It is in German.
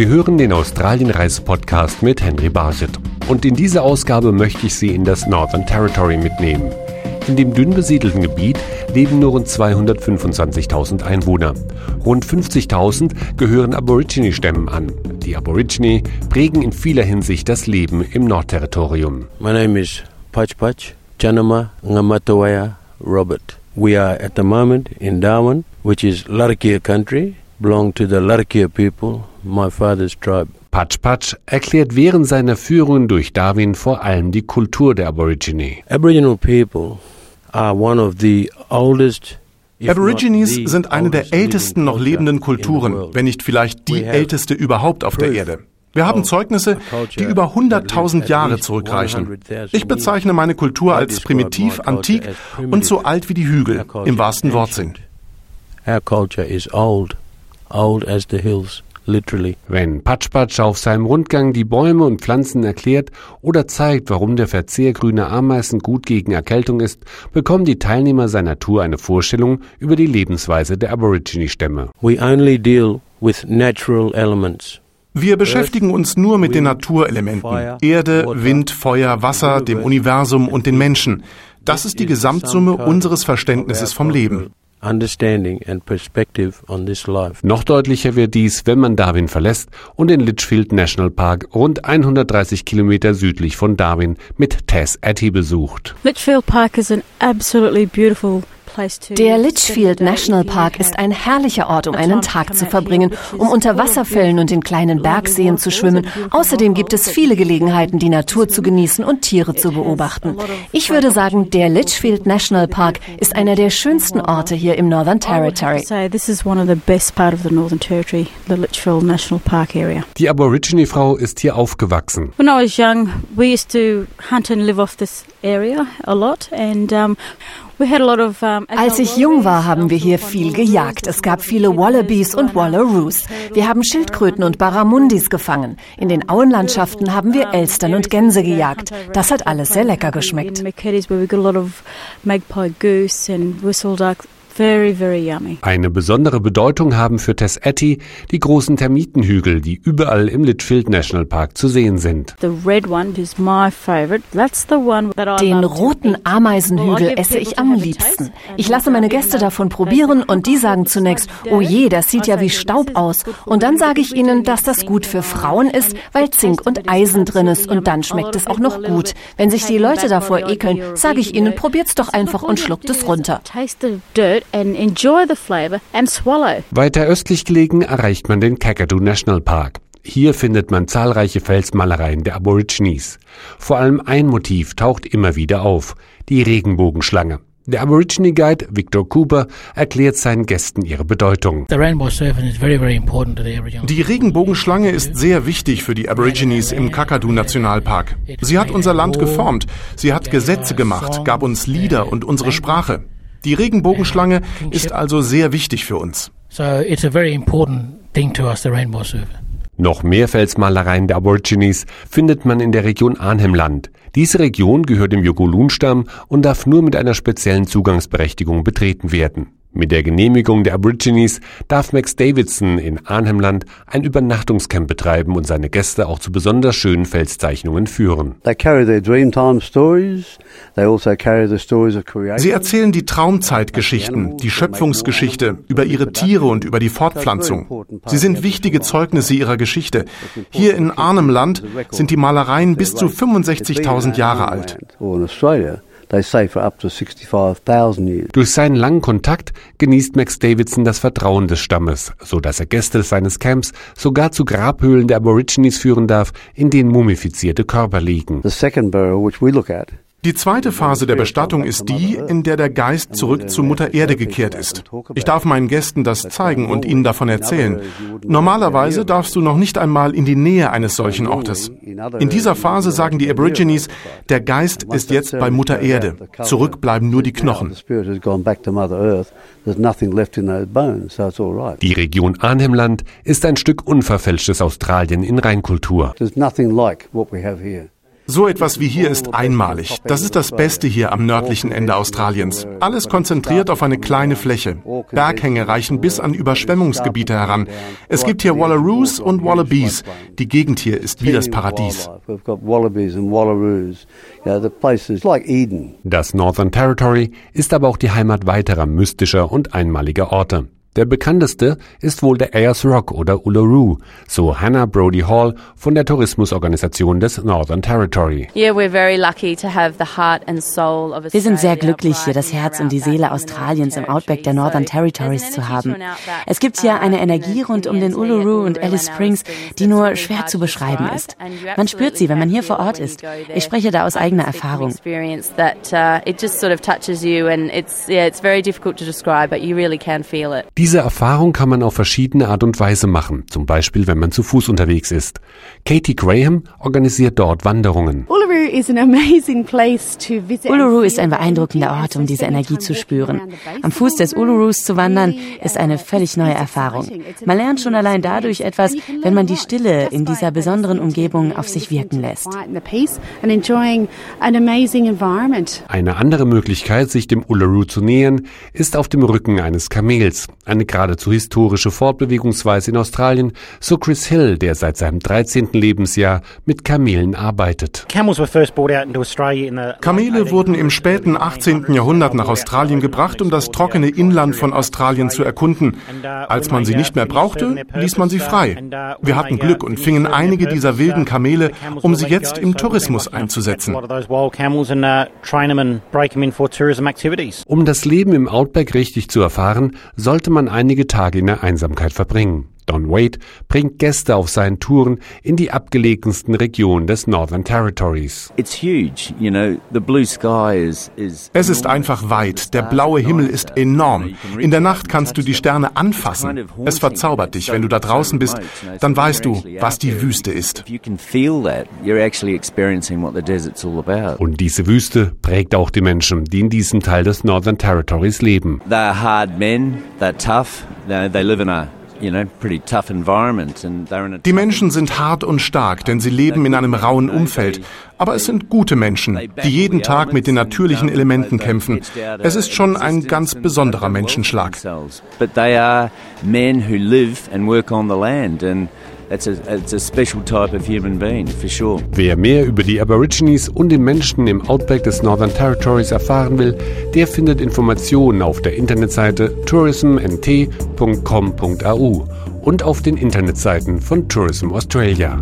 Sie hören den Australien-Reise-Podcast mit Henry Barget. Und in dieser Ausgabe möchte ich Sie in das Northern Territory mitnehmen. In dem dünn besiedelten Gebiet leben nur rund 225.000 Einwohner. Rund 50.000 gehören Aborigine-Stämmen an. Die Aborigine prägen in vieler Hinsicht das Leben im Nordterritorium. My name is Pach Pach Chanama Ngamatawaya Robert. We are at the moment in Darwin, which is Larkia country, belong to the Larkia people, my father's tribe. Patch Patch erklärt während seiner Führungen durch Darwin vor allem die Kultur der Aborigine. Aboriginal people are one of the oldest Aborigines sind eine der ältesten noch lebenden Kulturen, wenn nicht vielleicht die älteste überhaupt auf der Erde. Wir haben Zeugnisse, die über 100.000 Jahre zurückreichen. Ich bezeichne meine Kultur als primitiv, antik und so alt wie die Hügel, im wahrsten Wortsinn. Our culture is old, old as the hills, literally. Wenn Patschpatsch auf seinem Rundgang die Bäume und Pflanzen erklärt oder zeigt, warum der Verzehr grüner Ameisen gut gegen Erkältung ist, bekommen die Teilnehmer seiner Tour eine Vorstellung über die Lebensweise der Aborigine-Stämme. We only deal with natural elements. Wir beschäftigen uns nur mit den Naturelementen. Erde, Wind, Feuer, Wasser, dem Universum und den Menschen. Das ist die Gesamtsumme unseres Verständnisses vom Leben. Understanding and perspective on this life. Noch deutlicher wird dies, wenn man Darwin verlässt und den Litchfield National Park rund 130 Kilometer südlich von Darwin mit Tess Etty besucht. Litchfield Park is an absolutely beautiful Der Litchfield National Park ist ein herrlicher Ort, um einen Tag zu verbringen, um unter Wasserfällen und in kleinen Bergseen zu schwimmen. Außerdem gibt es viele Gelegenheiten, die Natur zu genießen und Tiere zu beobachten. Ich würde sagen, der Litchfield National Park ist einer der schönsten Orte hier im Northern Territory. Die Aborigine-Frau ist hier aufgewachsen. When I was young, we used to hunt and live off this area a lot and um, als ich jung war, haben wir hier viel gejagt. Es gab viele Wallabies und Wallaroos. Wir haben Schildkröten und Barramundis gefangen. In den Auenlandschaften haben wir Elstern und Gänse gejagt. Das hat alles sehr lecker geschmeckt. Very, very yummy. Eine besondere Bedeutung haben für Tess Etty die großen Termitenhügel, die überall im Litchfield National Park zu sehen sind. Den roten Ameisenhügel esse ich am liebsten. Ich lasse meine Gäste davon probieren und die sagen zunächst, oh je, das sieht ja wie Staub aus. Und dann sage ich ihnen, dass das gut für Frauen ist, weil Zink und Eisen drin ist und dann schmeckt es auch noch gut. Wenn sich die Leute davor ekeln, sage ich ihnen, probiert's doch einfach und schluckt es runter and enjoy the flavor and swallow. Weiter östlich gelegen erreicht man den Kakadu National Park. Hier findet man zahlreiche Felsmalereien der Aborigines. Vor allem ein Motiv taucht immer wieder auf, die Regenbogenschlange. Der Aborigine Guide Victor Cooper erklärt seinen Gästen ihre Bedeutung. Die Regenbogenschlange ist sehr wichtig für die Aborigines im Kakadu Nationalpark. Sie hat unser Land geformt, sie hat Gesetze gemacht, gab uns Lieder und unsere Sprache. Die Regenbogenschlange ist also sehr wichtig für uns. Noch mehr Felsmalereien der Aborigines findet man in der Region Arnhemland. Diese Region gehört dem Jogulun-Stamm und darf nur mit einer speziellen Zugangsberechtigung betreten werden. Mit der Genehmigung der Aborigines darf Max Davidson in Arnhemland ein Übernachtungscamp betreiben und seine Gäste auch zu besonders schönen Felszeichnungen führen. Also Sie erzählen die Traumzeitgeschichten, die Schöpfungsgeschichte, über ihre Tiere und über die Fortpflanzung. Sie sind wichtige Zeugnisse ihrer Geschichte. Hier in Arnhemland sind die Malereien bis zu 65.000 Jahre alt. Durch seinen langen Kontakt genießt Max Davidson das Vertrauen des Stammes, so dass er Gäste seines Camps sogar zu Grabhöhlen der Aborigines führen darf, in denen mumifizierte Körper liegen. The second burial which we look at die zweite Phase der Bestattung ist die, in der der Geist zurück zu Mutter Erde gekehrt ist. Ich darf meinen Gästen das zeigen und ihnen davon erzählen. Normalerweise darfst du noch nicht einmal in die Nähe eines solchen Ortes. In dieser Phase sagen die Aborigines, der Geist ist jetzt bei Mutter Erde. Zurück bleiben nur die Knochen. Die Region Arnhemland ist ein Stück unverfälschtes Australien in Reinkultur. So etwas wie hier ist einmalig. Das ist das Beste hier am nördlichen Ende Australiens. Alles konzentriert auf eine kleine Fläche. Berghänge reichen bis an Überschwemmungsgebiete heran. Es gibt hier Wallaroos und Wallabies. Die Gegend hier ist wie das Paradies. Das Northern Territory ist aber auch die Heimat weiterer mystischer und einmaliger Orte. Der bekannteste ist wohl der Ayers Rock oder Uluru, so Hannah Brody Hall von der Tourismusorganisation des Northern Territory. Wir sind sehr glücklich, hier das Herz und die Seele Australiens im Outback der Northern Territories zu haben. Es gibt hier eine Energie rund um den Uluru und Alice Springs, die nur schwer zu beschreiben ist. Man spürt sie, wenn man hier vor Ort ist. Ich spreche da aus eigener Erfahrung. Diese Erfahrung kann man auf verschiedene Art und Weise machen, zum Beispiel wenn man zu Fuß unterwegs ist. Katie Graham organisiert dort Wanderungen. Uluru ist ein beeindruckender Ort, um diese Energie zu spüren. Am Fuß des Ulurus zu wandern, ist eine völlig neue Erfahrung. Man lernt schon allein dadurch etwas, wenn man die Stille in dieser besonderen Umgebung auf sich wirken lässt. Eine andere Möglichkeit, sich dem Uluru zu nähern, ist auf dem Rücken eines Kamels eine geradezu historische Fortbewegungsweise in Australien, so Chris Hill, der seit seinem 13. Lebensjahr mit Kamelen arbeitet. Kamele wurden im späten 18. Jahrhundert nach Australien gebracht, um das trockene Inland von Australien zu erkunden. Als man sie nicht mehr brauchte, ließ man sie frei. Wir hatten Glück und fingen einige dieser wilden Kamele, um sie jetzt im Tourismus einzusetzen. Um das Leben im Outback richtig zu erfahren, sollte man man einige Tage in der Einsamkeit verbringen. Don Wade bringt Gäste auf seinen Touren in die abgelegensten Regionen des Northern Territories. Es ist einfach weit. Der blaue Himmel ist enorm. In der Nacht kannst du die Sterne anfassen. Es verzaubert dich. Wenn du da draußen bist, dann weißt du, was die Wüste ist. Und diese Wüste prägt auch die Menschen, die in diesem Teil des Northern Territories leben. They're hard men, they're tough, they live in a die Menschen sind hart und stark, denn sie leben in einem rauen Umfeld. Aber es sind gute Menschen, die jeden Tag mit den natürlichen Elementen kämpfen. Es ist schon ein ganz besonderer Menschenschlag. It's a, it's a special type of human being, for sure. Wer mehr über die Aborigines und die Menschen im Outback des Northern Territories erfahren will, der findet Informationen auf der Internetseite tourismnt.com.au und auf den Internetseiten von Tourism Australia.